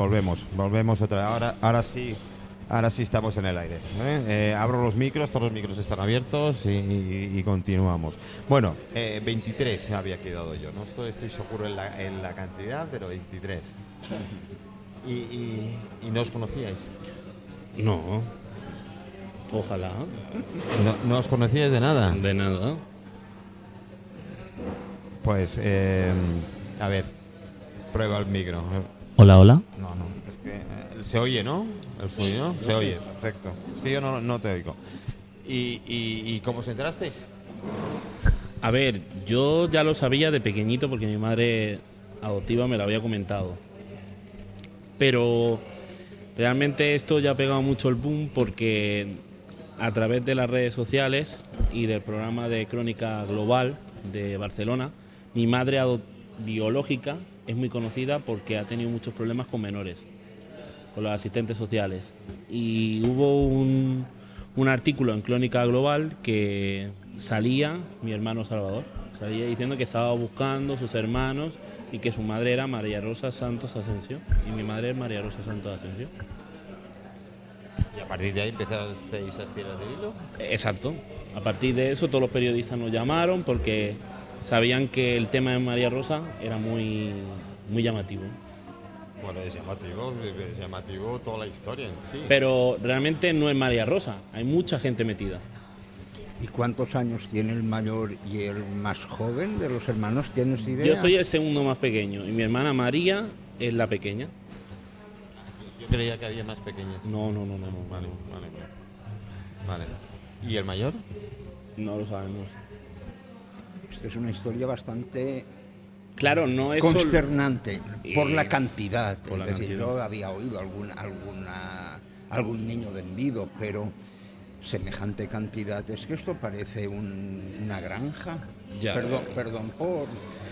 volvemos, volvemos otra ahora, ahora sí, ahora sí estamos en el aire. ¿eh? Eh, abro los micros, todos los micros están abiertos y, y continuamos. Bueno, eh, 23 había quedado yo, no estoy, estoy seguro en la, en la cantidad, pero 23. ¿Y, y, y no os conocíais? No. Ojalá. No, no os conocíais de nada. De nada. Pues, eh, a ver, prueba el micro. Hola, hola. No, no, es que eh, se oye, ¿no? El suyo, se oye, perfecto. Es que yo no, no te oigo. ¿Y, y, y cómo os enterasteis? A ver, yo ya lo sabía de pequeñito porque mi madre adoptiva me lo había comentado. Pero realmente esto ya ha pegado mucho el boom porque a través de las redes sociales y del programa de Crónica Global de Barcelona, mi madre biológica es muy conocida porque ha tenido muchos problemas con menores, con los asistentes sociales. Y hubo un, un artículo en Crónica Global que salía mi hermano Salvador, salía diciendo que estaba buscando sus hermanos y que su madre era María Rosa Santos Asensio y mi madre es María Rosa Santos Asensio. Y a partir de ahí empezasteis a estirar del hilo. Exacto. A partir de eso todos los periodistas nos llamaron porque sabían que el tema de María Rosa era muy, muy llamativo. Bueno, es llamativo, es llamativo toda la historia en sí. Pero realmente no es María Rosa, hay mucha gente metida. ¿Y cuántos años tiene el mayor y el más joven de los hermanos? ¿Tienes idea? Yo soy el segundo más pequeño y mi hermana María es la pequeña. Yo creía que había más pequeños. No, no, no, no, no, Vale, vale. Vale. ¿Y el mayor? no lo sabemos. Es una historia bastante Claro, no es consternante por la cantidad. por la es decir, cantidad. yo había oído algún, alguna, algún niño vendido, pero semejante cantidad. Es que esto parece un- una granja. Ya. Perdón, perdón por...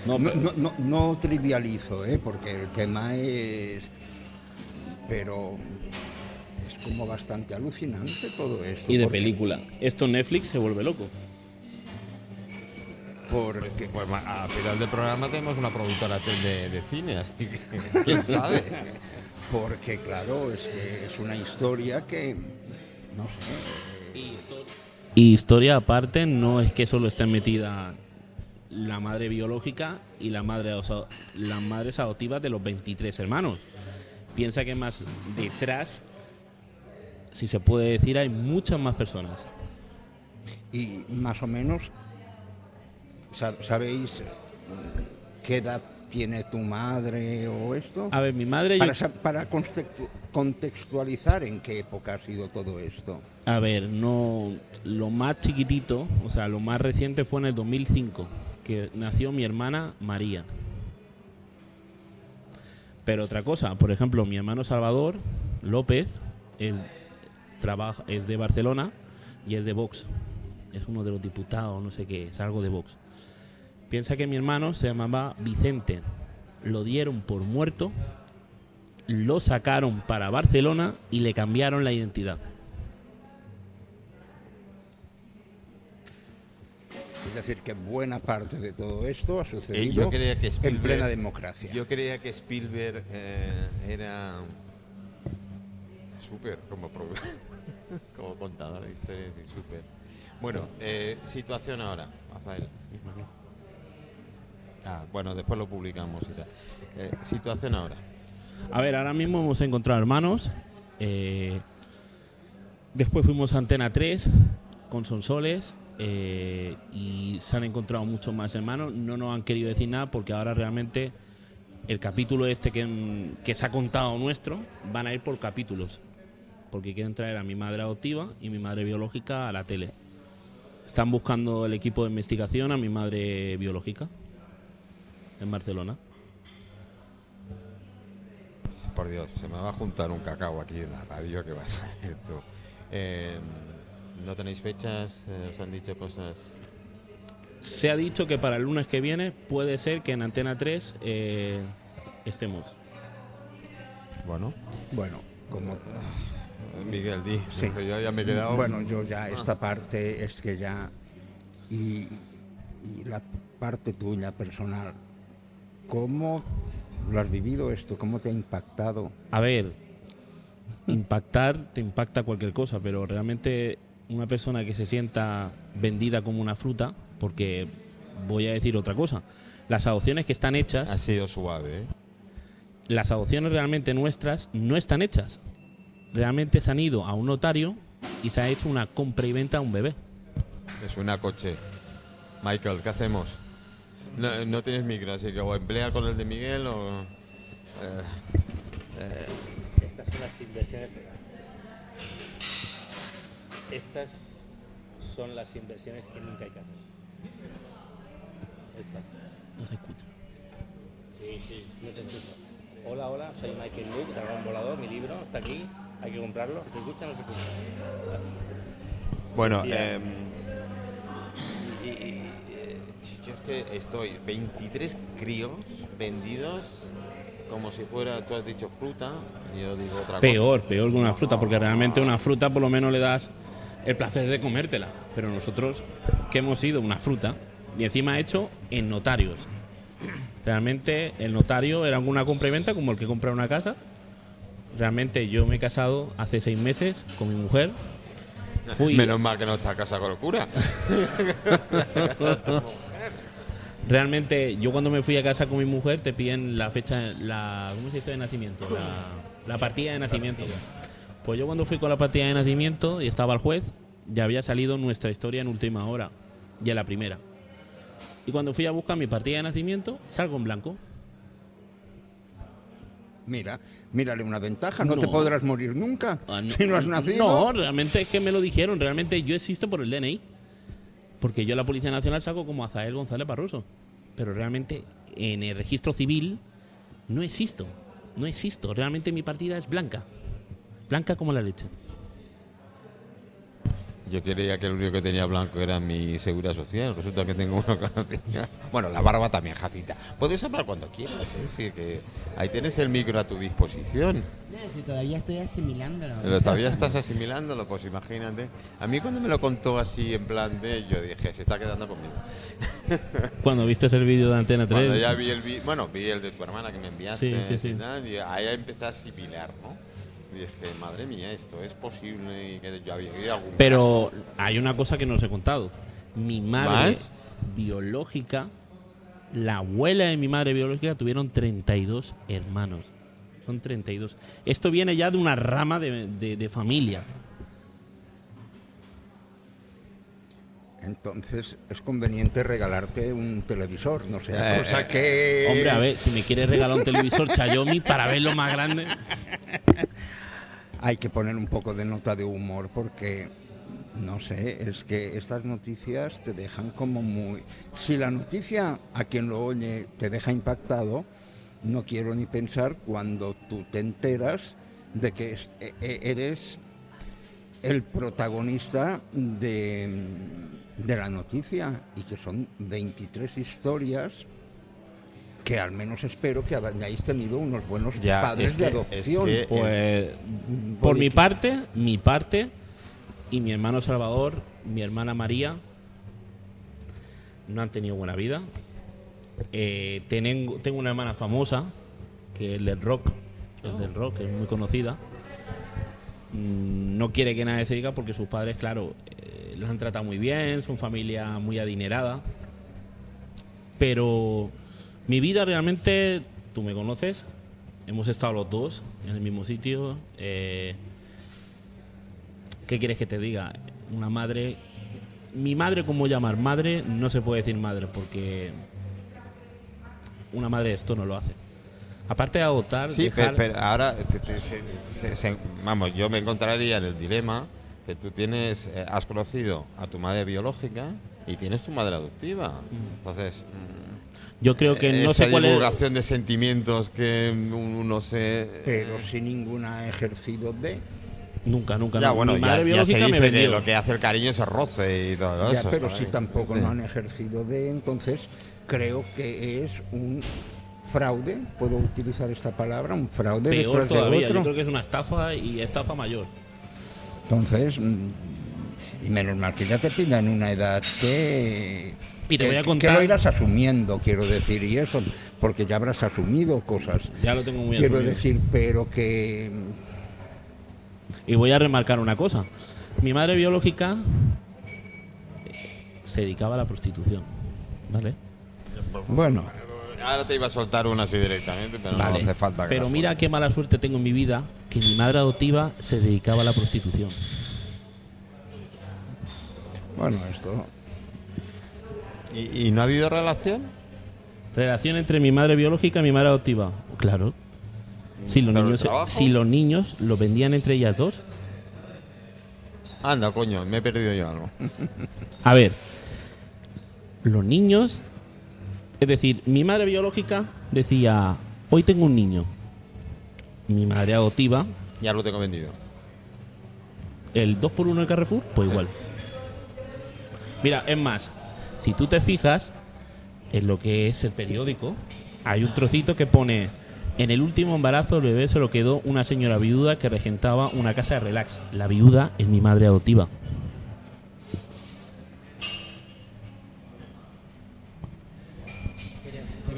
No, No, pero- no- no- no trivializo, ¿eh? porque el tema es... Pero es como bastante alucinante todo esto. Y de porque- película. Esto Netflix se vuelve loco. Porque, Pues al final del programa tenemos una productora de, de cine, así que quién sabe. porque, claro, es que es una historia que, no sé, Y historia aparte, no es que solo esté metida la madre biológica y la madre, o sea, las madres adoptivas de los 23 hermanos. Piensa que más detrás, si se puede decir, hay muchas más personas. y más o menos, ¿sabéis mm, qué edad tiene tu madre o esto? A ver, mi madre, Para, para contextualizar en qué época ha sido todo esto. a ver, no, lo más chiquitito, o sea, lo más reciente fue en el 2005, que nació mi hermana María. Pero otra cosa, por ejemplo, mi hermano Salvador López él trabaja, es de Barcelona y es de Vox. Es uno de los diputados, no sé qué, es algo de Vox. Piensa que mi hermano se llamaba Vicente. Lo dieron por muerto, lo sacaron para Barcelona y le cambiaron la identidad. Es decir, que buena parte de todo esto ha Eh, sucedido yo creía que en plena democracia. Yo creía que Spielberg eh, era súper como, como contador de historias y súper. Bueno, eh, situación ahora, Rafael. Ah, bueno, después lo publicamos y tal. Eh, situación ahora. A ver, ahora mismo hemos encontrado hermanos. eh, después fuimos a Antena 3 con Sonsoles. eh, y se han encontrado muchos más hermanos. No nos han querido decir nada porque ahora realmente el capítulo este que, que se ha contado nuestro van a ir por capítulos. Porque quieren traer a mi madre adoptiva y mi madre biológica a la tele. Están buscando el equipo de investigación a mi madre biológica en Barcelona. Por Dios, se me va a juntar un cacao aquí en la radio que va a ser esto. Eh, ¿No tenéis fechas? Eh, ¿Os han dicho cosas? Se ha dicho que para el lunes que viene puede ser que en Antena 3 eh, estemos. Bueno, Bueno, como Miguel, di. Sí. Yo ya me he quedado. Bueno, yo ya esta parte es que ya y, y la parte tuya personal, ¿cómo lo has vivido esto? ¿Cómo te ha impactado? A ver, impactar te impacta cualquier cosa, pero realmente una persona que se sienta vendida como una fruta, porque voy a decir otra cosa, las adopciones que están hechas, Ha sido suave, ¿eh? las adopciones realmente nuestras no están hechas. Realmente se han ido a un notario y se ha hecho una compra y venta a un bebé. Es una coche. Michael, ¿qué hacemos? No, no tienes micro, así que o emplea con el de Miguel o... eh, Estas son las inversiones. Estas son las inversiones que nunca hay que hacer. Estas. No se escucha. Sí, sí, no te escucho. Hola, hola, soy Michael Luke, Dragón Volador, mi libro está aquí, hay que comprarlo. ¿Se escucha o no se escucha? Bueno, Decía- yo es que estoy 23 críos vendidos como si fuera, tú has dicho fruta, y yo digo otra Peor, peor que una fruta, porque realmente una fruta por lo menos le das el placer de comértela. Pero nosotros, que hemos sido una fruta, y encima hecho en notarios. Realmente el notario era una compra y venta como el que compra una casa. Realmente yo me he casado hace seis meses con mi mujer. cosa. Fui, Menos mal que no está casa con el cura. Realmente yo cuando me fui a casa con mi mujer te piden la fecha, la ¿cómo se dice de nacimiento? La, la partida de nacimiento. Pues yo cuando fui con la partida de nacimiento y estaba el juez, ya había salido nuestra historia en última hora, ya la primera. Y cuando fui a buscar mi partida de nacimiento, salgo en blanco. Mira, mírale una ventaja, no, te podrás morir nunca Ah, no, si no has nacido. No, realmente es que me lo dijeron, realmente yo existo por el DNI. Porque yo la Policía Nacional saco como Azael González Barroso. Pero realmente en el registro civil no existo. No existo. Realmente mi partida es blanca. Blanca como la leche. Yo creía que el único que tenía blanco era mi seguridad social. Resulta que tengo uno que no tenía. Bueno, la barba también, Jacita. Puedes hablar cuando quieras, ¿eh? Sí, que ahí tienes el micro a tu disposición. No, si todavía estoy asimilándolo. Pero todavía estás asimilándolo, pues imagínate. A mí cuando me lo contó así en plan de, yo dije, se está quedando conmigo. Cuando viste el vídeo de Antena 3. Cuando ya vi el vi- bueno, vi el de tu hermana que me enviaste Sí, sí, sí. y tal, y ahí empecé a asimilar, ¿no? Y dije, madre mía, esto es posible y que yo había oído algún Pero caso. hay una cosa que no os he contado. Mi madre ¿Más? biológica, la abuela de mi madre biológica, tuvieron 32 hermanos. Son 32. Esto viene ya de una rama de, de- de familia. Entonces es conveniente regalarte un televisor, no sea Eh, cosa que... Hombre, a ver, si me quieres regalar un televisor Xiaomi para verlo más grande. Hay que poner un poco de nota de humor porque, no sé, es que estas noticias te dejan como muy... Si la noticia a quien lo oye te deja impactado, no quiero ni pensar cuando tú te enteras de que e- e- eres el protagonista de, de la noticia y que son 23 historias que al menos espero que hayáis tenido unos buenos Ya, padres es de es adopción. que- Pues, por mi parte, mi parte, y mi hermano Salvador, mi hermana María, no han tenido buena vida. Eh, tengo, tengo una hermana famosa, que es del rock, es del rock, es muy conocida. Mm, No quiere que nadie se diga porque sus padres, claro, eh, los han tratado muy bien, son familia muy adinerada. Pero mi vida realmente, tú me conoces, hemos estado los dos en el mismo sitio. eh, ¿Qué quieres que te diga? Una madre. Mi madre, ¿cómo llamar? Madre, no se puede decir madre porque una madre esto no lo hace. Aparte de adoptar, Sí, dejar- pero, pero ahora, te- te- se- se- se- vamos, yo me encontraría en el dilema que tú tienes, eh, has conocido a tu madre biológica y tienes tu madre adoptiva. Entonces, mm, yo creo que no esa sé cuál es. divulgación de sentimientos que uno se... pero si ninguna ha ejercido de. Nunca, nunca. ya, no. bueno, Mi ya, madre ya se me que lo que hace el cariño es el roce y todo Ya, eso. pero si tampoco Sí. no han ejercido de, entonces creo que es un fraude, puedo utilizar esta palabra, un fraude Peor de todavía, yo creo que es una estafa y estafa mayor. Entonces, mm, y menos mal que ya te pidan una edad que, Y te que, voy a que contar- lo irás asumiendo, quiero decir, y eso. porque ya habrás asumido cosas. Ya lo tengo muy Quiero asumido. decir, pero que Y voy a remarcar una cosa. Mi madre biológica se dedicaba a la prostitución. ¿Vale? bueno, Ahora te iba a soltar una así directamente, pero Vale. no hace falta que Pero la mira qué mala suerte tengo en mi vida que mi madre adoptiva se dedicaba a la prostitución. bueno, esto. ¿Y, y no ha habido relación? Relación entre mi madre biológica y mi madre adoptiva. Claro. Si los, niños, si los niños lo vendían entre ellas dos. Anda, coño, me he perdido yo algo. A ver, los niños, es decir, mi madre biológica decía, hoy tengo un niño. Mi madre adoptiva, Ya lo tengo vendido. el 2x1 de Carrefour, pues igual. Mira, es más, si tú te fijas en lo que es el periódico, hay un trocito que pone, en el último embarazo el bebé se lo quedó una señora viuda que regentaba una casa de relax. La viuda es mi madre adoptiva.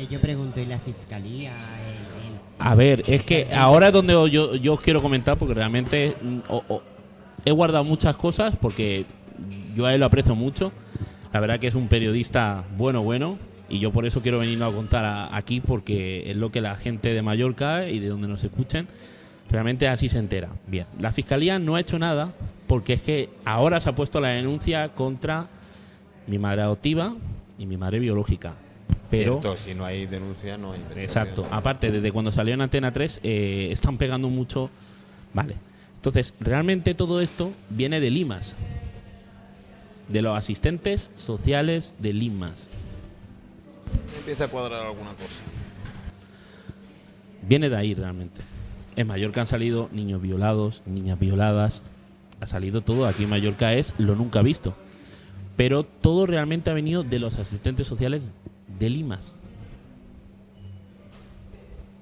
Pero, pero yo pregunto, ¿y la fiscalía? El- el- A ver, es que ahora es donde yo, yo os quiero comentar porque realmente mm, he guardado muchas cosas porque yo a él lo aprecio mucho. La verdad que es un periodista bueno, bueno. Y yo por eso quiero venirlo a contar a- aquí porque es lo que la gente de Mallorca y de donde nos escuchen realmente así se entera. Bien, la fiscalía no ha hecho nada porque es que ahora se ha puesto la denuncia contra mi madre adoptiva y mi madre biológica. Pero Cierto, si no hay denuncia, no hay investigación. Exacto. Aparte, desde cuando salió en Antena 3, eh, están pegando mucho. Vale. Entonces, realmente todo esto viene de Limas. De los asistentes sociales de Limas. Empieza a cuadrar alguna cosa. Viene de ahí realmente. En Mallorca han salido niños violados, niñas violadas. Ha salido todo. Aquí en Mallorca es lo nunca visto. Pero todo realmente ha venido de los asistentes sociales de Limas.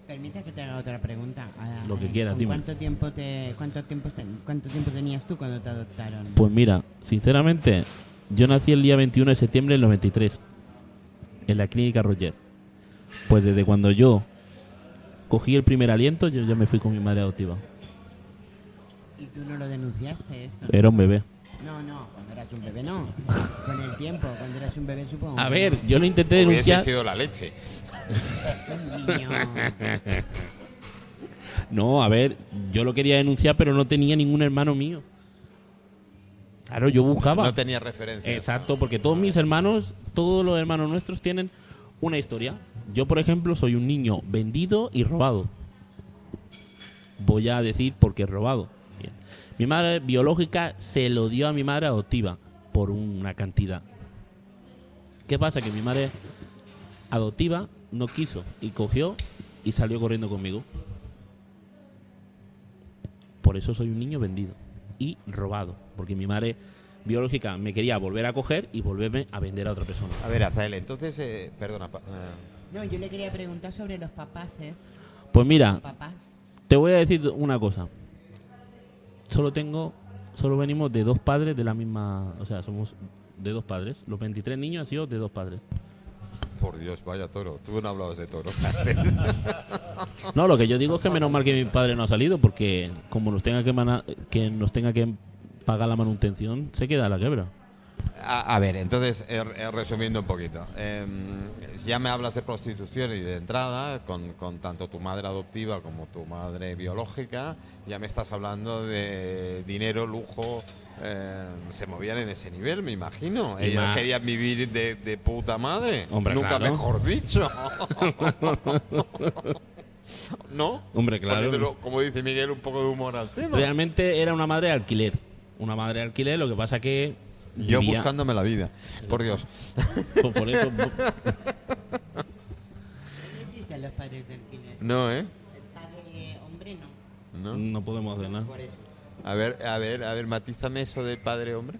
Permita que te haga otra pregunta. Lo que quieras, ¿con dime. ¿Cuánto tiempo, te, cuánto, tiempo, ¿Cuánto tiempo tenías tú cuando te adoptaron? Pues mira, sinceramente, yo nací el día 21 de septiembre del 93 en la clínica Roger. Pues desde cuando yo cogí el primer aliento, yo ya me fui con mi madre adoptiva. ¿Y tú no lo denunciaste esto? Era un bebé. No, no, cuando eras un bebé no. Con el tiempo, cuando eras un bebé supongo. A ver, no. yo lo intenté Hubiese denunciar. sido la leche. Un niño. No, a ver, yo lo quería denunciar, pero no tenía ningún hermano mío. Claro, yo buscaba. No tenía referencia. Exacto, porque todos mis hermanos, todos los hermanos nuestros tienen una historia. Yo, por ejemplo, soy un niño vendido y robado. Voy a decir por qué robado. Mi madre biológica se lo dio a mi madre adoptiva por una cantidad. ¿Qué pasa? Que mi madre adoptiva no quiso y cogió y salió corriendo conmigo. Por eso soy un niño vendido y robado, porque mi madre biológica me quería volver a coger y volverme a vender a otra persona. A ver, Azael, entonces, eh, perdona. pa- eh, No, yo le quería preguntar sobre los papases. Pues mira, Papás. te voy a decir una cosa. Solo tengo, solo venimos de dos padres de la misma, o sea, somos de dos padres. Los 23 niños han sido de dos padres. por Dios, vaya toro. Tú no hablabas de toro. No, lo que yo digo es que menos mal que mi padre no ha salido, porque como nos tenga que, mana- que nos tenga que pagar la manutención, se queda a la quebra. A, a ver, entonces, eh, eh, resumiendo un poquito. eh, ya me hablas de prostitución y de entrada, con, con tanto tu madre adoptiva como tu madre biológica. Ya me estás hablando de dinero, lujo. eh, se movían en ese nivel, me imagino. Y querían vivir de, de puta madre. Hombre, Nunca claro. mejor dicho. ¿No? Hombre, claro. Poniéndolo, como dice Miguel, un poco de humor al tema. Realmente era una madre de alquiler. Una madre de alquiler, lo que pasa que. Yo vivía- buscándome la vida. Por Dios. Por, por eso. No existen los padres de alquiler. No, ¿eh? El padre hombre no. No. No podemos hacer nada. A ver, a ver, a ver, matízame eso de padre hombre.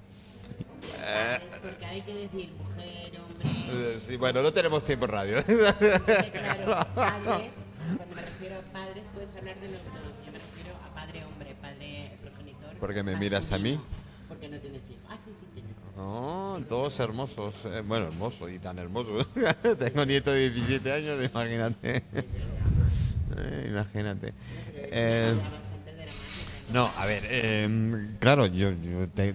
Es porque hay que decir mujer, hombre. Eh, Sí, bueno, no tenemos tiempo en radio. Porque, claro, padres, cuando me refiero a padres, puedes hablar de los dos. Yo me refiero a padre hombre, padre progenitor. Porque me miras a mí. Porque no tienes hijos. Ah, sí, sí tienes. No, todos hermosos. Eh, bueno, hermosos y tan hermosos. Tengo nieto de 17 años, imagínate. Eh, imagínate. Eh, no, a ver, eh, claro, yo, yo te-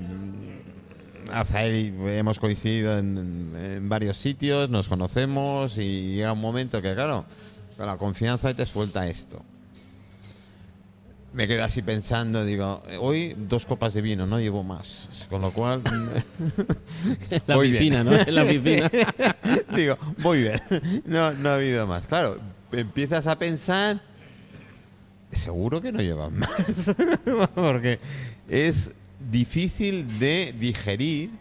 Azael hemos coincidido en, en varios sitios, nos conocemos y llega un momento que, claro, con la confianza te suelta esto. Me quedo así pensando, digo, hoy dos copas de vino, no llevo más. Con lo cual, La bien. piscina, ¿no? En la piscina. Digo, muy bien. No, no ha habido más. Claro, empiezas a pensar, seguro que no llevan más. Porque es difícil de digerir.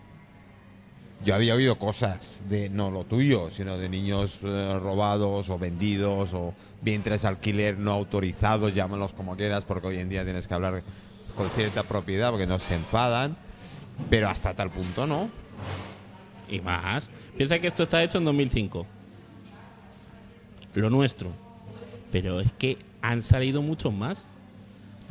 Yo había oído cosas de no lo tuyo, sino de niños eh, robados o vendidos o vientres alquiler no autorizados, llámalos como quieras, porque hoy en día tienes que hablar con cierta propiedad porque no se enfadan. Pero hasta tal punto no. Y más. Piensa que esto está hecho en 2005. Lo nuestro. Pero es que han salido muchos más.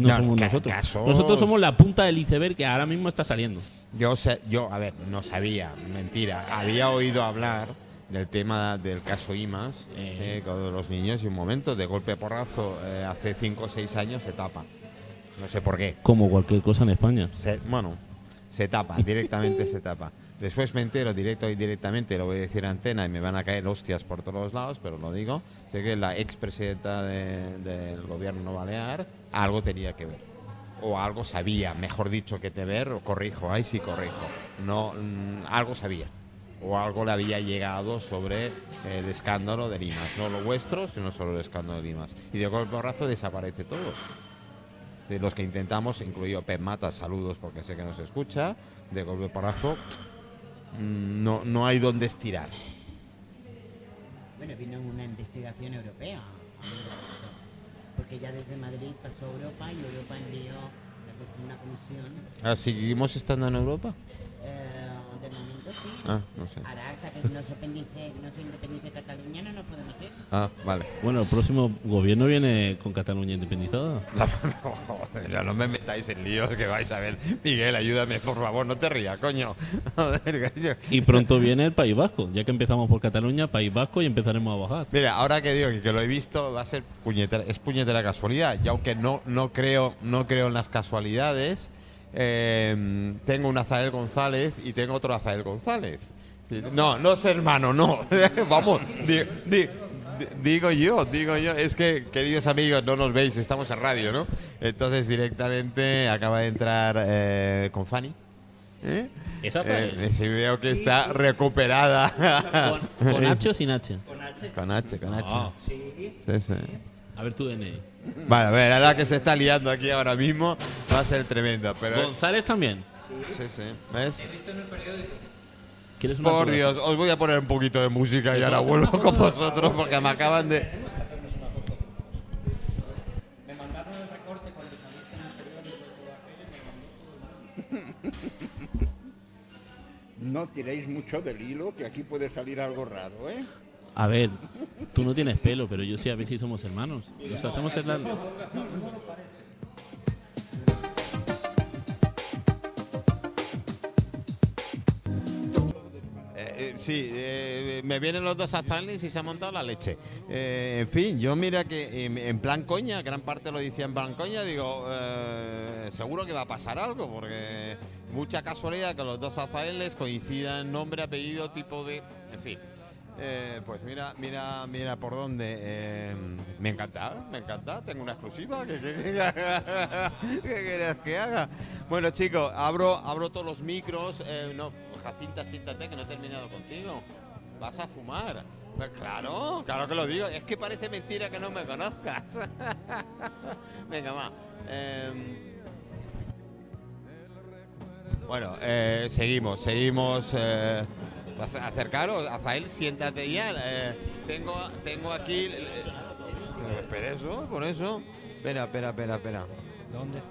No somos nosotros. casos- Nosotros somos la punta del iceberg que ahora mismo está saliendo. Yo, sé, yo, a ver, no sabía, mentira. Había oído hablar del tema del caso IMAS Eh. eh, con los niños y un momento, de golpe porrazo, eh, hace 5 o 6 años se tapa. No sé por qué. Como cualquier cosa en España. Se- bueno, se tapa, directamente se tapa. Después me entero directo y directamente, lo voy a decir a antena y me van a caer hostias por todos lados, pero lo digo. Sé que la expresidenta de- del gobierno balear algo tenía que ver. O algo sabía, mejor dicho que te ver, o corrijo, ahí sí corrijo. No, mm, algo sabía. O algo le había llegado sobre el escándalo de Limas. No lo vuestro, sino solo el escándalo de Limas. Y de golpe porrazo desaparece todo. Los que intentamos, incluido Pep Mata, saludos porque sé que nos escucha, de golpe porrazo, no, no hay donde estirar. Bueno, vino una investigación europea. Porque ya desde Madrid pasó a Europa y Europa envió una comisión. Ah, ¿Seguimos estando en Europa? Eh, sí. Ah, no sé. Ahora hasta que no se, independice, no se independice Cataluña no nos podemos ir. Ah, vale. Bueno, el próximo gobierno viene con Cataluña independizada. No, no, joder, ya no me metáis en líos que vais a ver. Miguel, ayúdame, por favor, no te rías, coño. Y pronto viene el País Vasco. Ya que empezamos por Cataluña, País Vasco y empezaremos a bajar. Mira, ahora que digo que, que lo he visto, va a ser puñetera, es puñetera casualidad. Y aunque no, no, creo, no creo en las casualidades, eh, tengo un Azael González y tengo otro Azael González. No, no es hermano, no. Vamos, di- di- di- digo yo, digo yo. Es que, queridos amigos, no nos veis, estamos en radio, ¿no? Entonces, directamente acaba de entrar eh, con Fanny. ¿Eh? Eh, veo que está recuperada. ¿Con, con H o sin H? Con H, con H. Ah. Sí, sí. A ver tu DNI. Vale, a ver, la que se está liando aquí ahora mismo va a ser tremendo, pero... ¿González también? Sí, sí. ¿Ves? ¿Quieres una Por prueba? Dios, os voy a poner un poquito de música y ahora vuelvo con vosotros porque me acaban de... No tiréis mucho del hilo, que aquí puede salir algo raro, ¿eh? A ver, tú no tienes pelo, pero yo sí, a ver si somos hermanos. Nos hacemos. Eh, eh, sí, eh, me vienen los dos azales y se ha montado la leche. En fin, yo mira que en, plan coña, gran parte lo decía en plan coña, digo, seguro que va a pasar algo, porque mucha casualidad que los dos azaeles coincidan nombre, apellido, tipo de... En fin. Eh, pues mira, mira, mira por dónde. eh, me encanta, me encanta. Tengo una exclusiva. ¿Qué, quieres que haga? Bueno, chicos, abro, abro todos los micros. eh, no, Jacinta, siéntate que no he terminado contigo. Vas a fumar. Pues claro, claro que lo digo. Es que parece mentira que no me conozcas. Venga, va. Em, bueno, eh, seguimos, seguimos. Ac- acercaros, Azael, siéntate ya. eh, tengo, tengo aquí. eh, eh, espera eso, por eso. Espera, espera, espera, espera.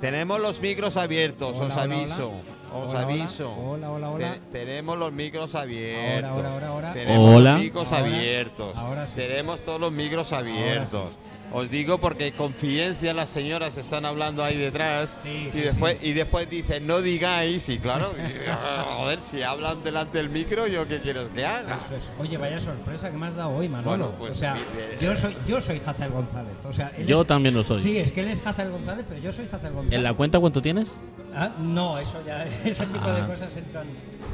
Tenemos los micros abiertos, Hola, os hola, aviso. hola. Os Hola, hola. aviso. Hola, hola, hola. Te- tenemos los micros abiertos. Ahora, ahora, ahora, ahora. Tenemos Hola. los micros Ahora, abiertos. ahora sí. Tenemos todos los micros abiertos. Os digo porque confidencia las señoras están hablando ahí detrás Sí, y sí, después y después dicen no digáis y claro, y, joder, si hablan delante del micro, yo qué quiero que haga. Eso es. Oye, vaya sorpresa que me has dado hoy, Manolo. Bueno, pues, o sea, yo soy, yo soy Hazel González. O sea, Yo es- también lo soy. Sí, es que él es Hazel González, pero yo soy Hazel González. ¿En la cuenta cuánto tienes? Ah, no, eso ya, ese tipo Ah. de cosas entran.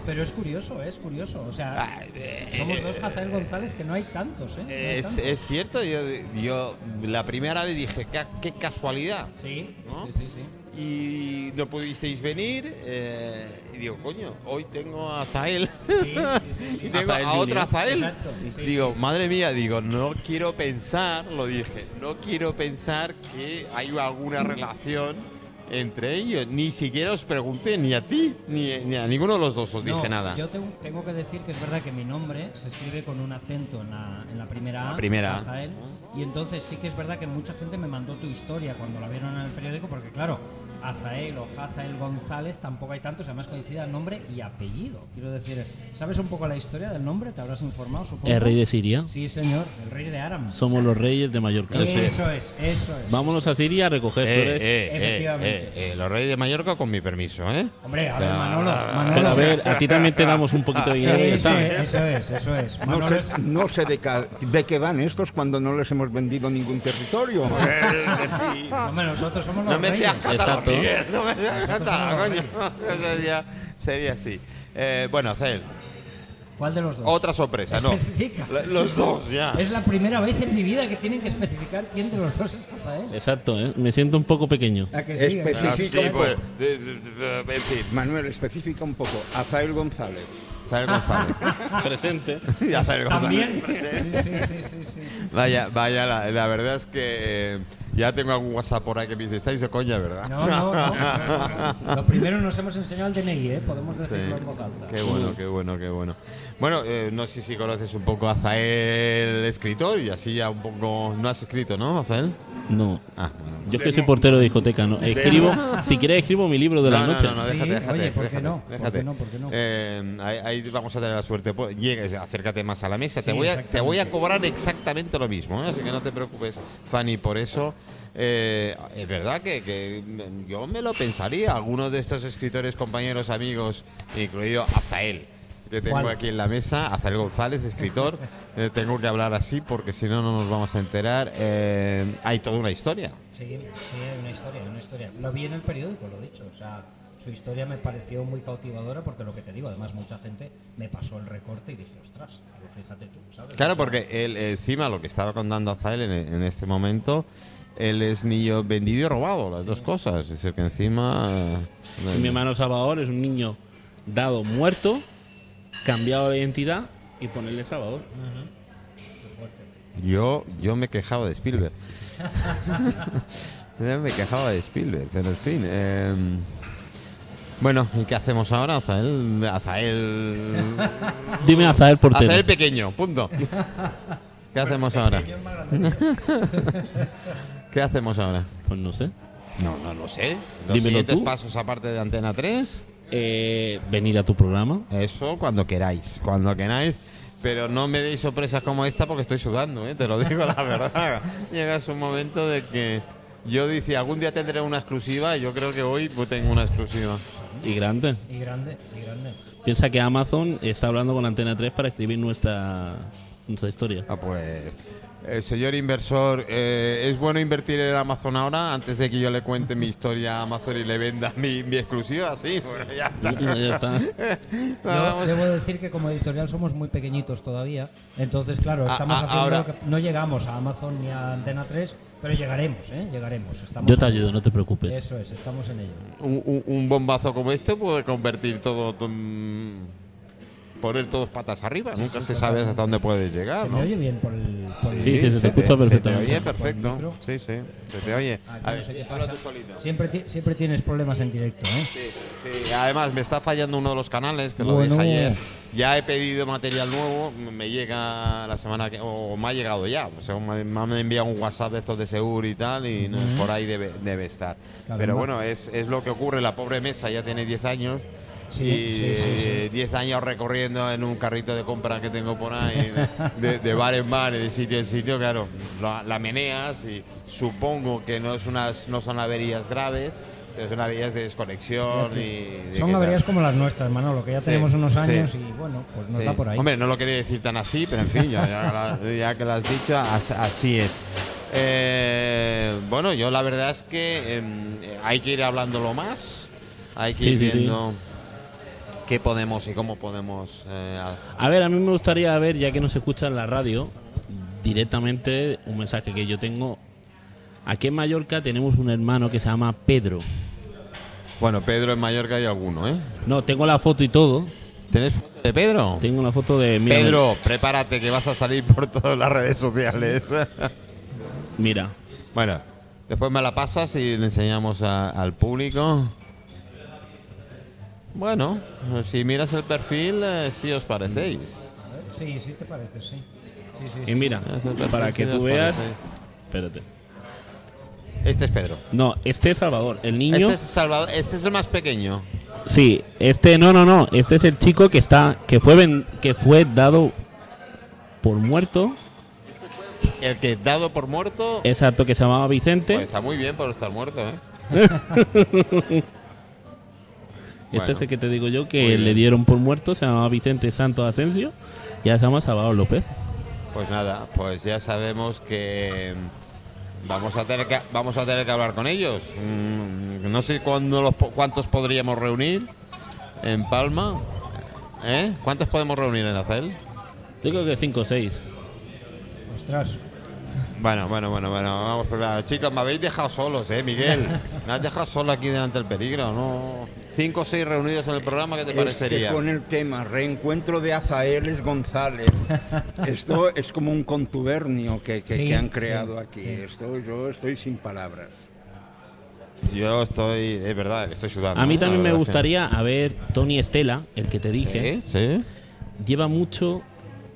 Pero es curioso, es curioso. O sea, Ah, eh, somos dos Hazel González que no hay tantos, ¿eh? No hay Es, tantos. es cierto, yo, yo la primera vez dije, qué, qué casualidad. Sí, ¿no? sí, sí, sí. Y no pudisteis venir eh, y digo, coño, hoy tengo a Zael. Sí, sí, sí, y tengo Azael a. Exacto, sí, digo, madre mía, digo, no quiero pensar, lo dije, no quiero pensar que hay alguna relación entre ellos. Ni siquiera os pregunté, ni a ti, ni, ni a ninguno de los dos os dije nada. Yo tengo, tengo que decir que es verdad que mi nombre se escribe con un acento en la, en la primera A. La primera A. Azael, y entonces sí que es verdad que mucha gente me mandó tu historia cuando la vieron en el periódico, porque claro, Azael o Hazael González tampoco hay tantos, además coincide nombre y apellido. Quiero decir, ¿sabes un poco la historia del nombre? ¿Te habrás informado, supongo? El rey de Siria. Sí, señor, el rey de Aram. Somos los reyes de Mallorca. Eso es, eso es. Vámonos a Siria a recoger Eh, flores. eh, eh, Efectivamente. eh, eh, los reyes de Mallorca con mi permiso, ¿eh? Hombre, a ver, Manolo, Manolo. Pero a ver, a ti también te damos un poquito de dinero Eso eso es, eso es. No Manolo es- sé, no sé de, ca- de qué van estos cuando no les hemos vendido ningún territorio. Hombre, nosotros somos los No me reyes. seas cátalo, Exacto. Miguel, no me somos coño. sería, sería así. Eh, bueno, Cel, ¿Cuál de los dos? otra sorpresa, no. Especifica. La- Los dos, ya. Es la primera vez en mi vida que tienen que especificar quién de los dos es Cazael. Exacto, ¿eh? me siento un poco pequeño. ¿A que sí? Especifica Ah, sí, un poco. pues, de- de- de- en fin, Manuel, especifica un poco. Azael González. Zael González. Presente. Y a Zael González. También. Sí, sí, sí, sí, sí. Vaya, vaya, la, la verdad es que eh, ya tengo algún WhatsApp por ahí que me dice, estáis de coña, ¿verdad? No, no, no. Lo primero nos hemos enseñado el DNI, ¿eh? Podemos decirlo en voz alta. Qué bueno, qué bueno, qué bueno. Bueno, eh, no sé si conoces un poco a Zael, escritor, y así ya un poco... No has escrito, ¿no, Zael? No. Ah, bueno. Yo es que soy portero de discoteca, ¿no? Escribo, si quieres escribo mi libro de la no, noche. No, no, déjate, déjate. oye, ¿por qué déjate, no? ¿Por déjate. qué no? ¿Por qué no? Eh, ahí, ahí vamos a tener la suerte. Pues, Llegues, acércate más a la mesa. te, voy a, te voy a cobrar exactamente lo mismo, ¿eh? así que no te preocupes, Fanny, por eso. Eh, es verdad que, que yo me lo pensaría. Algunos de estos escritores, compañeros, amigos, incluido Azael, que tengo ¿Cuál? aquí en la mesa, Azael González, escritor. eh, tengo que hablar así porque si no, no nos vamos a enterar. Eh, hay toda una historia. Sí, sí, hay una historia, hay una historia. Lo vi en el periódico, lo he dicho. O sea, su historia me pareció muy cautivadora porque lo que te digo, además mucha gente me pasó el recorte y dije, ostras, fíjate tú, ¿sabes? Claro, porque él, encima lo que estaba contando Azael en, en este momento, él es niño vendido y robado, las dos cosas. Es decir, que encima. eh, mi hermano Salvador es un niño dado muerto, cambiado de identidad y ponerle Salvador. yo, yo me quejaba de Spielberg. Yo me quejaba de Spielberg, pero en fin. eh, bueno, ¿y qué hacemos ahora, Azael? Azael. Dime a Zael portero. Azael pequeño, punto. ¿Qué hacemos ahora? ¿Qué hacemos ahora? Pues no sé. No, no lo sé. Los Dímelo siguientes tú. pasos aparte de Antena 3. Eh, venir a tu programa. Eso cuando queráis, cuando queráis. Pero no me deis sorpresas como esta porque estoy sudando, ¿eh? te lo digo la verdad. Llega un momento de que yo dice, algún día tendré una exclusiva y yo creo que hoy pues, tengo una exclusiva. Y grande. Y grande, y grande. Piensa que Amazon está hablando con Antena 3 para escribir nuestra, nuestra historia. Ah, pues, eh, señor inversor, eh, ¿es bueno invertir en Amazon ahora antes de que yo le cuente mi historia a Amazon y le venda mi, mi exclusiva? Sí, bueno, ya está. Ya está. Yo Vamos. debo decir que como editorial somos muy pequeñitos todavía. Entonces, claro, A- estamos a- haciendo ahora- que- no llegamos a Amazon ni a Antena 3, pero llegaremos, ¿eh? Llegaremos. Estamos Yo te ayudo, no te preocupes. Eso es, estamos en ello. un, un- un bombazo como este puede convertir todo. Poner todos patas arriba. Nunca se sabe hasta dónde puedes llegar, ¿Se ¿no? me oye bien por el, por el- Sí, sí, se te escucha Se te perfectamente. oye ¿Por el perfecto. Sí, sí, se te oye. Ah, A ver, no sé qué habla pasa. Siempre, ti- siempre tienes problemas en directo, ¿eh? Sí, sí. Además, me está fallando uno de los canales, que lo Bueno. dije ayer. Ya he pedido material nuevo, me llega la semana que. o me ha llegado ya. O sea, me, me han enviado un WhatsApp de estos de seguro y tal, y no, por ahí debe, debe estar. Claro, Pero no. bueno, es, es lo que ocurre. La pobre mesa ya tiene 10 años. Sí, y sí, sí, eh, 10 años recorriendo en un carrito de compra que tengo por ahí, de, de bar en bar y de sitio en sitio, claro, la, la meneas y supongo que no, es unas, no son averías graves, son averías de desconexión y... de Son averías tal. como las nuestras, Manolo, que ya tenemos unos años y bueno, pues nos da por ahí. Hombre, no lo quería decir tan así, pero en fin, ya, ya la- ya que lo has dicho, as- así es. Eh, bueno, yo la verdad es que em, hay que ir hablándolo más, hay que ir viendo qué podemos y cómo podemos... eh, A ver, a mí me gustaría ver, ya que no se escucha en la radio, directamente un mensaje que yo tengo. Aquí en Mallorca tenemos un hermano que se llama Pedro. Bueno, Pedro en Mallorca hay alguno, ¿eh? No, tengo la foto y todo. ¿Tenés foto de Pedro? Tengo la foto de. Mira, Pedro, prepárate que vas a salir por todas las redes sociales. Mira. bueno, después me la pasas y le enseñamos a- al público. Bueno, si miras el perfil, eh, sí os parecéis. Sí, sí te parece, sí. Sí, sí, sí. Y mira, Es el perfil, para que sí tú veas. parecéis. Espérate. Este es Pedro. No, este es Salvador. El niño. Este es Salvador, este es el más pequeño. Sí, este no, no, no. Este es el chico que está, que fue ven- que fue dado por muerto. El que es dado por muerto. Exacto, que se llamaba pues Vicente. está muy bien por estar muerto, ¿eh? Este bueno. es el que te digo yo que le dieron por muerto. Se llamaba Vicente Santos Asensio. Y ahora se llama Salvador López. Pues nada, pues ya sabemos que mm, vamos a tener que vamos a tener que hablar con ellos. Mm, No sé cuándo los, po- cuántos podríamos reunir en Palma. ¿Eh? ¿Cuántos podemos reunir en Acel? Digo que 5 o 6. Ostras. Bueno, bueno, bueno, bueno, vamos Chicos, me habéis dejado solos, ¿eh, Miguel? Me has dejado solo aquí delante del peligro, ¿no? Cinco o seis reunidos en el programa, ¿qué te parecería? con el tema reencuentro de Azaeles González, esto es como un contubernio que, que- Sí, que han sí, creado aquí. sí. Esto yo estoy sin palabras. Yo estoy, es verdad, estoy sudando. A mí también me gustaría, a ver, Tony Estela, el que te dije, ¿Sí? ¿Sí? lleva mucho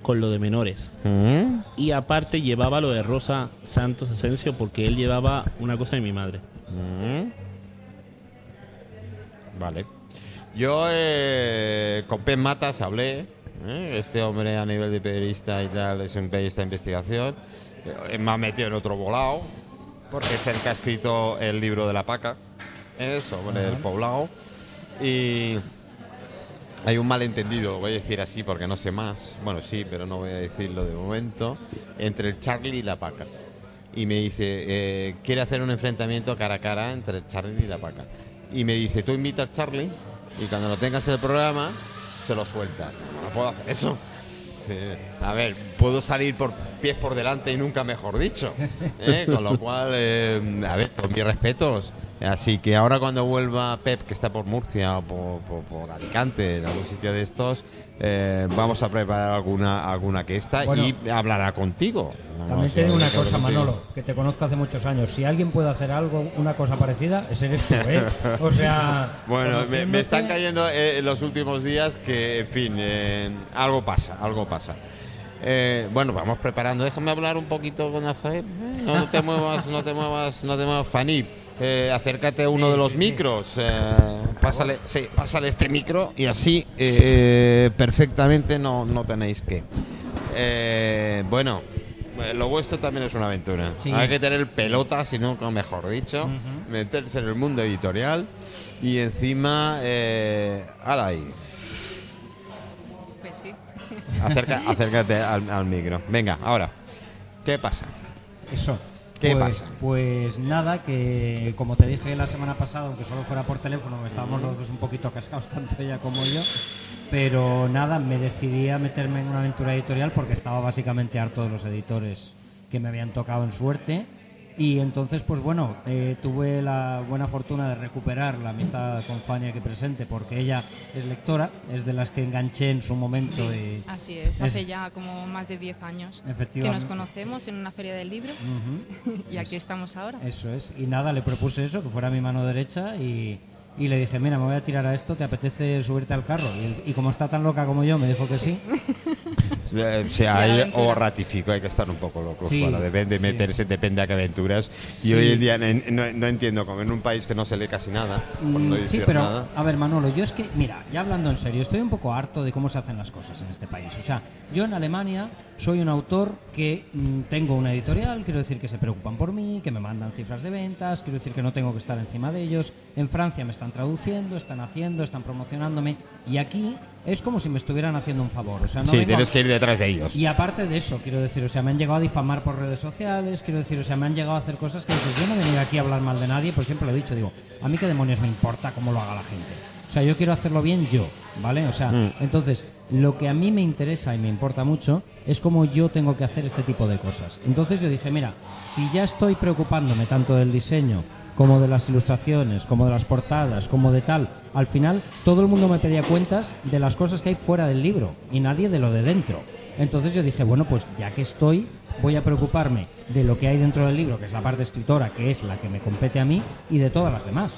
con lo de menores. Mm. Y aparte llevaba lo de Rosa Santos Asensio porque él llevaba una cosa de mi madre. Mm. Vale. Yo eh, con Pep Matas hablé. ¿eh? Este hombre a nivel de periodista y tal es un periodista de investigación. Eh, me ha metido en otro volado. Porque es el que ha escrito el libro de la paca. ¿eh? Sobre el poblado. Y hay un malentendido, voy a decir así porque no sé más. Bueno, sí, pero no voy a decirlo de momento. Entre el Charlie y la paca. Y me dice, eh, quiere hacer un enfrentamiento cara a cara entre el Charlie y la paca. Y me dice, tú invitas al Charlie y cuando lo tengas en el programa, se lo sueltas. No puedo hacer eso. A ver, puedo salir por pies por delante y nunca mejor dicho. ¿eh? Con lo cual, eh, a ver, con mis respetos. Así que ahora cuando vuelva Pep, que está por Murcia o por, por- por Alicante, en algún sitio de estos, eh, vamos a preparar alguna alguna que esta Bueno. y hablará contigo. También te digo una cosa, contigo. Manolo, que te conozco hace muchos años. Si alguien puede hacer algo, una cosa parecida, ese eres tú, ¿eh? O sea. Bueno, me, me están cayendo eh, en los últimos días que, en fin, eh, algo pasa, algo pasa. Eh, bueno, vamos preparando. Déjame hablar un poquito con Azael. Eh, No te muevas, no te muevas, no te muevas, Fanny. Eh, acércate a uno de los micros. eh, pásale, sí, pásale este micro y así eh, perfectamente no, no tenéis que. Eh, bueno, lo vuestro también es una aventura. Sí. Hay que tener pelota, si no, mejor dicho, meterse en el mundo editorial y encima, eh, ala ahí, Pues sí. Acerca- acércate al, al micro. Venga, ahora, ¿qué pasa? Eso. ¿Qué pues, pasa? Pues nada, que como te dije la semana pasada, aunque solo fuera por teléfono, estábamos los dos un poquito cascados, tanto ella como yo. Pero nada, me decidí a meterme en una aventura editorial porque estaba básicamente harto de los editores que me habían tocado en suerte. Y entonces, pues bueno, eh, tuve la buena fortuna de recuperar la amistad con Fanny aquí presente porque ella es lectora, es de las que enganché en su momento. y- Así es, Es- hace ya como más de 10 años que nos conocemos en una feria del libro y aquí estamos ahora. Eso es. Y nada, le propuse eso, que fuera mi mano derecha y, y le dije, mira, me voy a tirar a esto, ¿te apetece subirte al carro? Y, y como está tan loca como yo, me dijo que sí. Eh, o sea, hay- o ratifico, hay que estar un poco loco Sí, para depende sí. meterse, depende a qué aventuras. Sí. Y hoy en día no, no- entiendo, como en un país que no se lee casi nada, por no Mm, decir sí, pero nada. a ver, Manolo, yo es que, mira, ya hablando en serio, estoy un poco harto de cómo se hacen las cosas en este país. O sea, yo en Alemania soy un autor que mm, tengo una editorial, quiero decir que se preocupan por mí, que me mandan cifras de ventas, quiero decir que no tengo que estar encima de ellos. En Francia me están traduciendo, están haciendo, están promocionándome. Y aquí es como si me estuvieran haciendo un favor. O sea, no sí, vengo a- tienes que ir detrás de ellos. y aparte de eso, quiero decir, o sea, me han llegado a difamar por redes sociales, quiero decir, o sea, me han llegado a hacer cosas que dices, yo no he venido aquí a hablar mal de nadie, pues siempre lo he dicho, digo, a mí qué demonios me importa cómo lo haga la gente. O sea, yo quiero hacerlo bien yo, ¿vale? O sea, entonces, lo que a mí me interesa y me importa mucho es cómo yo tengo que hacer este tipo de cosas. Entonces yo dije, mira, si ya estoy preocupándome tanto del diseño, como de las ilustraciones, como de las portadas, como de tal. Al final, todo el mundo me pedía cuentas de las cosas que hay fuera del libro y nadie de lo de dentro. Entonces yo dije, bueno, pues ya que estoy, voy a preocuparme de lo que hay dentro del libro, que es la parte escritora, que es la que me compete a mí, y de todas las demás.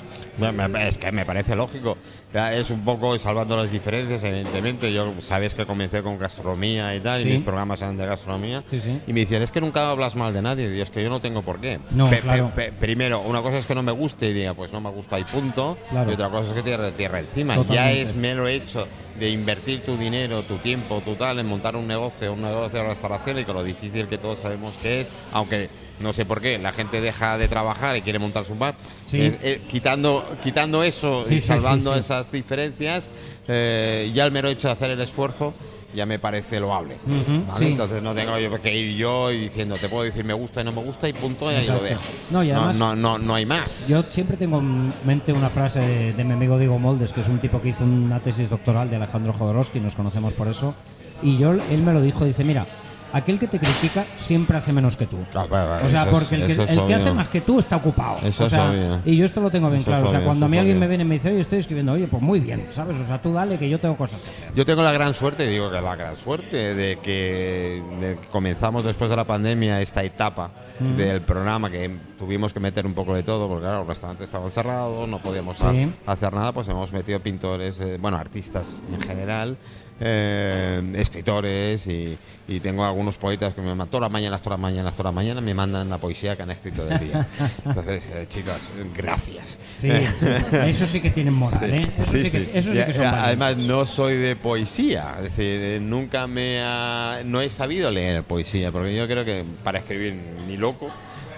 Es que me parece lógico. Es un poco salvando las diferencias, evidentemente. Yo sabes que comencé con gastronomía y tal, Sí. y mis programas eran de gastronomía. Sí, sí. Y me decían, es que nunca hablas mal de nadie. Y es que yo no tengo por qué. No, claro. primero, una cosa es que no me guste y diga, pues no me gusta y punto. Claro. Y otra cosa es que tierra, tierra encima. Ya es mero hecho de invertir tu dinero, tu tiempo, tu tal, en montar un negocio, un negocio de restauración y con lo difícil que todos sabemos que es, aunque no sé por qué, la gente deja de trabajar y quiere montar su bar. Sí. Eh, eh, quitando, quitando eso Sí, y salvando sí, esas diferencias, eh, ya el mero hecho de hacer el esfuerzo ya me parece loable. Ujú, ¿vale? sí. Entonces no tengo yo que ir yo y diciendo, te puedo decir me gusta y no me gusta y punto, y ahí lo dejo. No, y además- no, no, no hay más. Yo siempre tengo en mente una frase de, de mi amigo Diego Moldes, que es un tipo que hizo una tesis doctoral de Alejandro Jodorowsky, nos conocemos por eso, y yo él me lo dijo, dice, mira, aquel que te critica siempre hace menos que tú. Ah, vale, vale, O sea, porque el, que, el que hace obvio. más que tú está ocupado. Eso o sea, obvio. Y yo esto lo tengo bien Eso claro. es o sea, obvio, cuando a mí alguien me obvio. viene y me dice, oye, estoy escribiendo, oye, pues muy bien, ¿sabes? O sea, tú dale que yo tengo cosas que hacer. Yo tengo la gran suerte, digo que la gran suerte, de que comenzamos después de la pandemia esta etapa del programa que tuvimos que meter un poco de todo, porque claro, los restaurantes estaban cerrados, no podíamos Sí. hacer nada, pues hemos metido pintores, eh, bueno, artistas en general, eh, escritores y, y tengo algunos poetas que me mandan todas las mañanas, todas las mañanas, todas las mañanas, me mandan la poesía que han escrito del día. Entonces, eh, chicos, gracias. Sí, sí. eso sí que tienen moral, ¿eh? Eso sí, Sí, que, eso sí que son. Además, no soy de poesía. Es decir, eh, nunca me ha, no he sabido leer poesía, porque yo creo que para escribir ni loco.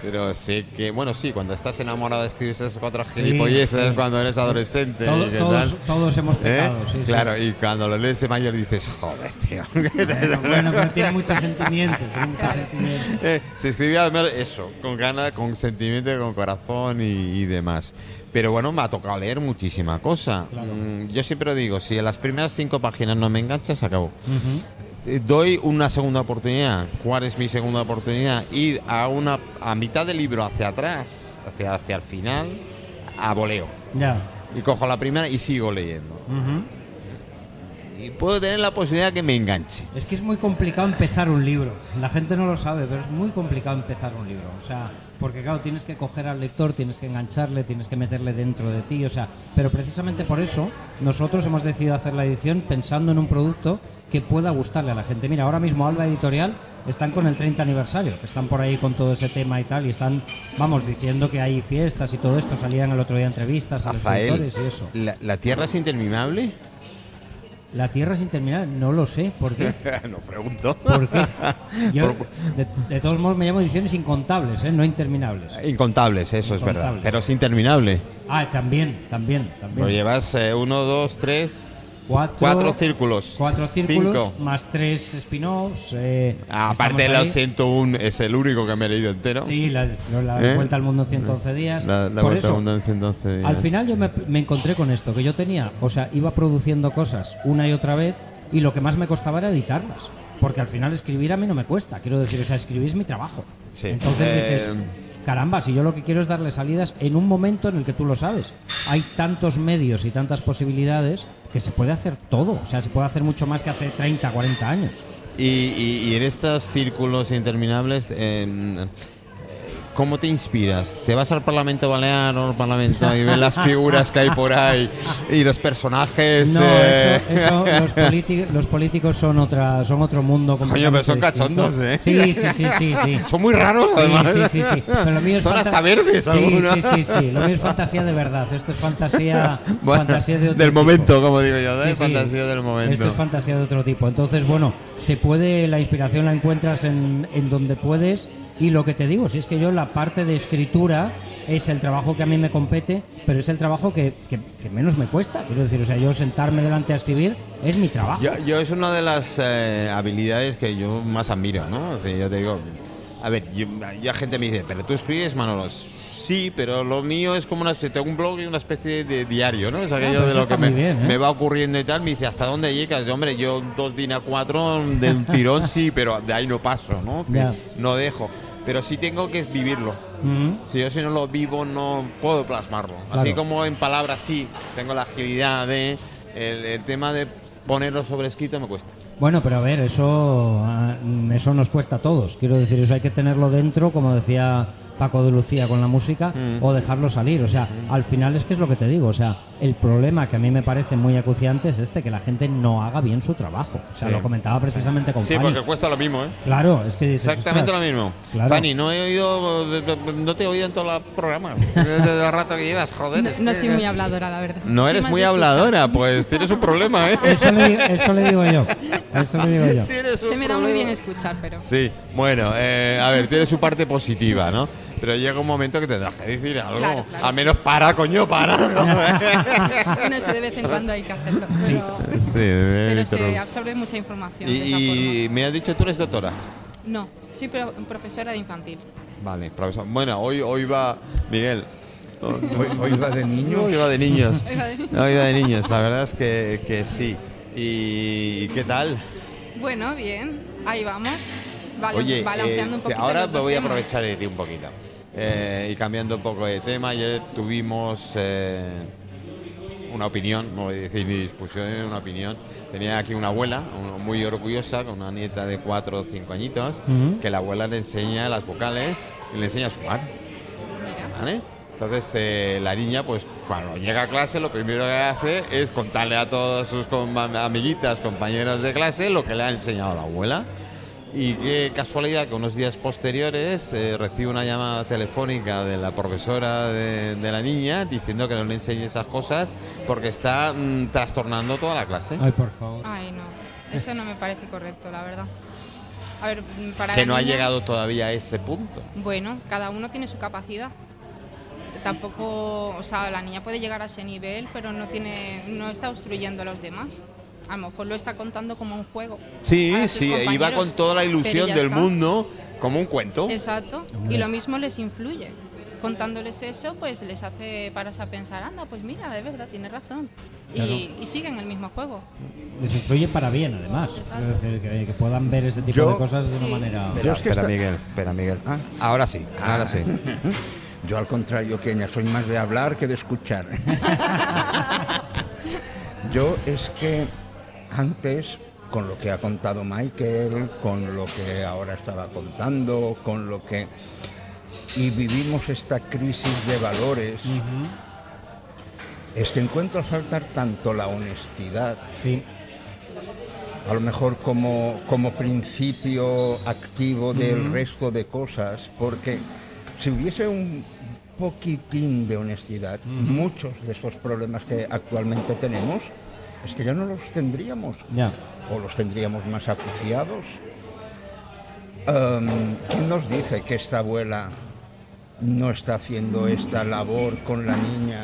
Pero sé que, bueno, sí, cuando estás enamorado escribes esas cuatro gilipolleces sí. cuando eres adolescente. Todo- y qué todos, hemos ¿Eh? pecado, sí, sí. Claro, y cuando lo lees de mayor dices, joder, tío. Bueno, bueno, pero tiene mucho sentimiento, tiene mucho sentimiento. Eh, se escribía eso, con ganas, con sentimiento, con corazón y, y demás. Pero bueno, me ha tocado leer muchísima cosa. Mm, yo siempre digo, si en las primeras cinco páginas no me enganchas, acabó. Eh, Doy una segunda oportunidad. ¿Cuál es mi segunda oportunidad? Ir a una a mitad del libro hacia atrás, hacia, hacia el final, a voleo. Ya. Y cojo la primera y sigo leyendo. Y puedo tener la posibilidad que me enganche. Es que es muy complicado empezar un libro. La gente no lo sabe, pero es muy complicado empezar un libro. O sea, porque claro, tienes que coger al lector, tienes que engancharle, tienes que meterle dentro de ti. O sea, pero precisamente por eso nosotros hemos decidido hacer la edición pensando en un producto que pueda gustarle a la gente. Mira, ahora mismo Alba Editorial están con el 30 aniversario, que están por ahí con todo ese tema y tal, y están, vamos, diciendo que hay fiestas y todo esto. Salían el otro día entrevistas a los Rafael, editores y eso. ¿la, la Tierra es interminable? La Tierra sin terminar, no lo sé. ¿Por qué? no pregunto. ¿Por qué? Yo, de, de todos modos, me llamo ediciones incontables, ¿eh? no interminables. Incontables, eso es verdad. Pero es interminable. Ah, también, también, Lo también. llevas eh, uno, dos, tres, Cuatro, cuatro círculos. Cuatro círculos, Cinco. más tres spin-offs. eh, Aparte de los ahí. 101, es el único que me he leído entero. Sí, la, la ¿Eh? vuelta al mundo en 111 días. La, la Por vuelta eso, al mundo en 111 días. Al final yo me, me encontré con esto, que yo tenía, o sea, iba produciendo cosas una y otra vez y lo que más me costaba era editarlas. Porque al final escribir a mí no me cuesta, quiero decir, o sea, escribir es mi trabajo. Sí. Entonces Eh, dices, caramba, si yo lo que quiero es darle salidas en un momento en el que tú lo sabes. Hay tantos medios y tantas posibilidades que se puede hacer todo, o sea, se puede hacer mucho más que hace 30, 40 años. Y, en estos círculos interminables, eh, ¿cómo te inspiras? ¿Te vas al Parlamento Balear o al Parlamento y ves las figuras que hay por ahí y los personajes? No, eh, eso, eso, los, los políticos son otra, son otro mundo Coño, pero son cachondos, ¿eh? Sí, sí, sí, sí, sí. Son muy raros, además. Sí, sí, sí, sí. Pero lo mío es Son hasta verdes sí. Sí, sí, sí. Lo mío es fantasía de verdad. Esto es fantasía, Bueno, fantasía de otro del tipo. momento, como digo yo, fantasía del momento. Esto es fantasía de otro tipo. Entonces, bueno, se puede, la inspiración la encuentras en, en donde puedes. Y lo que te digo, si es que yo la parte de escritura es el trabajo que a mí me compete, pero es el trabajo que, que- que menos me cuesta. Quiero decir, o sea, yo sentarme delante a escribir es mi trabajo. Yo, yo es una de las eh, habilidades que yo más admiro, ¿no? O sea, yo te digo, a ver, yo- ya gente me dice, pero tú escribes, Manolo. Sí, pero lo mío es como una especie, tengo un blog y una especie de diario, ¿no? Es aquello pues de lo que me, bien, ¿eh? me va ocurriendo y tal. Me dice, ¿hasta dónde llegas? Yo, hombre, yo dos DIN a cuatro de un tirón sí, pero de ahí no paso, ¿no? En fin, Ya. No dejo. Pero sí tengo que vivirlo. Si yo si no lo vivo no puedo plasmarlo. Así como en palabras sí, tengo la agilidad de... El, el tema de ponerlo sobre escrito me cuesta. Bueno, pero a ver, eso, ah, eso nos cuesta a todos. Quiero decir, eso hay que tenerlo dentro, como decía Paco de Lucía con la música, o dejarlo salir. O sea, al final es que es lo que te digo. O sea, el problema que a mí me parece muy acuciante es este, que la gente no haga bien su trabajo. O sea, Sí. lo comentaba precisamente con Sí, Fanny. porque cuesta lo mismo, ¿eh? Claro, es que dices, Exactamente lo mismo. Claro. Fanny, no he oído, no te he oído en todo el programa. Desde el rato que llevas, joder. No, no que- soy muy habladora, la verdad. No Soy eres muy habladora, pues tienes un problema, ¿eh? Eso le, eso le digo yo. Eso le digo yo. Se me da muy bien escuchar, pero. Sí, bueno, eh, a ver, tiene su parte positiva, ¿no? Pero llega un momento que te das que decir algo. Claro, claro, Al sí. menos para, coño, para. Bueno, eso de vez en cuando hay que hacerlo. Pero, sí, pero se absorbe mucha información de esa Y, me has dicho, tú eres doctora. No, soy pro- profesora de infantil. Vale, profesor. Bueno, hoy, hoy va Miguel. Hoy, hoy va de niños. Hoy va de niños. Hoy va de niños. La verdad es que, que sí. ¿Y qué tal? Bueno, bien, ahí vamos. Oye, balanceando eh, un que poquito. ahora me voy a aprovechar de ti un poquito. Eh, y cambiando un poco de tema, ayer tuvimos eh, una opinión, no voy a decir ni discusión, una opinión. Tenía aquí una abuela muy orgullosa, con una nieta de 4 o 5 añitos, Ujú. que la abuela le enseña las vocales y le enseña a sumar. ¿vale? Entonces eh, la niña, pues cuando llega a clase, lo primero que hace es contarle a todas sus com- amiguitas, compañeras de clase, lo que le ha enseñado la abuela. Y qué casualidad que unos días posteriores eh, recibe una llamada telefónica de la profesora de, de la niña diciendo que no le enseñe esas cosas porque está mm, trastornando toda la clase. Ay, por favor. Ay, no. Eso no me parece correcto, la verdad. A ver, para Que no ha llegado todavía a ese punto. Bueno, cada uno tiene su capacidad. Tampoco, o sea, la niña puede llegar a ese nivel, pero no tiene, no está obstruyendo a los demás. A lo mejor lo está contando como un juego. Sí, sí, iba con toda la pero ilusión ya del está. mundo como un cuento. Exacto. Y lo mismo les influye. Contándoles eso, pues les hace pararse a pensar, anda, pues mira, de verdad, tiene razón. Y, y siguen el mismo juego. Les influye para bien, además. Exacto. Es decir, que, que puedan ver ese tipo Yo- de cosas de una manera. Yo es que espera, Miguel, espera, Miguel. Ah. Ahora sí, ahora sí. Yo al contrario, Kenia, soy más de hablar que de escuchar. Yo es que antes, con lo que ha contado Michael, con lo que ahora estaba contando, con lo que... Y vivimos esta crisis de valores, es que encuentro a faltar tanto la honestidad, Sí. a lo mejor como, como principio activo del resto de cosas, porque si hubiese un poquitín de honestidad, muchos de esos problemas que actualmente tenemos, es que ya no los tendríamos, Ya. o los tendríamos más acuciados. Em, ¿Quién nos dice que esta abuela no está haciendo esta labor con la niña?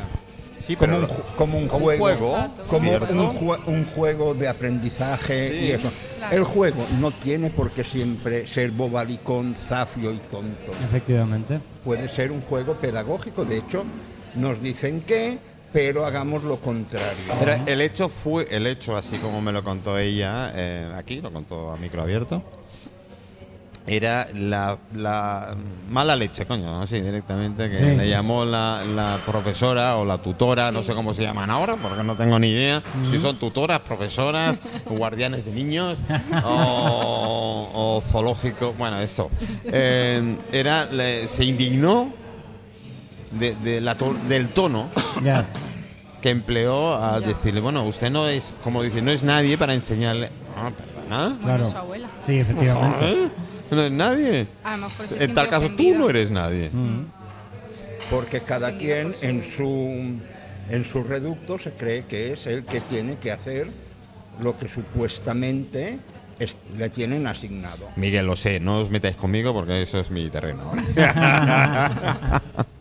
Sí, como un, como un como juego, juego, como un, jue- un juego de aprendizaje Sí. y eso. Claro. El juego no tiene por qué siempre ser bobalicón, zafio y tonto. Efectivamente. Puede ser un juego pedagógico. De hecho, nos dicen que, pero hagamos lo contrario. Pero el hecho fue, el hecho, así como me lo contó ella, eh, aquí lo contó a micro abierto, era la, la mala leche, coño, así directamente, que Sí. le llamó la, la profesora o la tutora, no sé cómo se llaman ahora, porque no tengo ni idea, si son tutoras, profesoras, guardianes de niños o, o zoológico, bueno, eso. Eh, era, le- se indignó de, de la to- del tono Ya. que empleó al Ya. decirle, bueno, usted no es, como dice, no es nadie para enseñarle... Ah, ¿perdona? Bueno, Claro. su abuela. Sí, efectivamente. ¿Eh? No es nadie. A lo mejor se En tal caso, tú ofendida. no eres nadie. Porque cada quien en su, en su reducto se cree que es el que tiene que hacer lo que supuestamente es- le tienen asignado. Miguel, lo sé, no os metáis conmigo porque eso es mi terreno. ahora.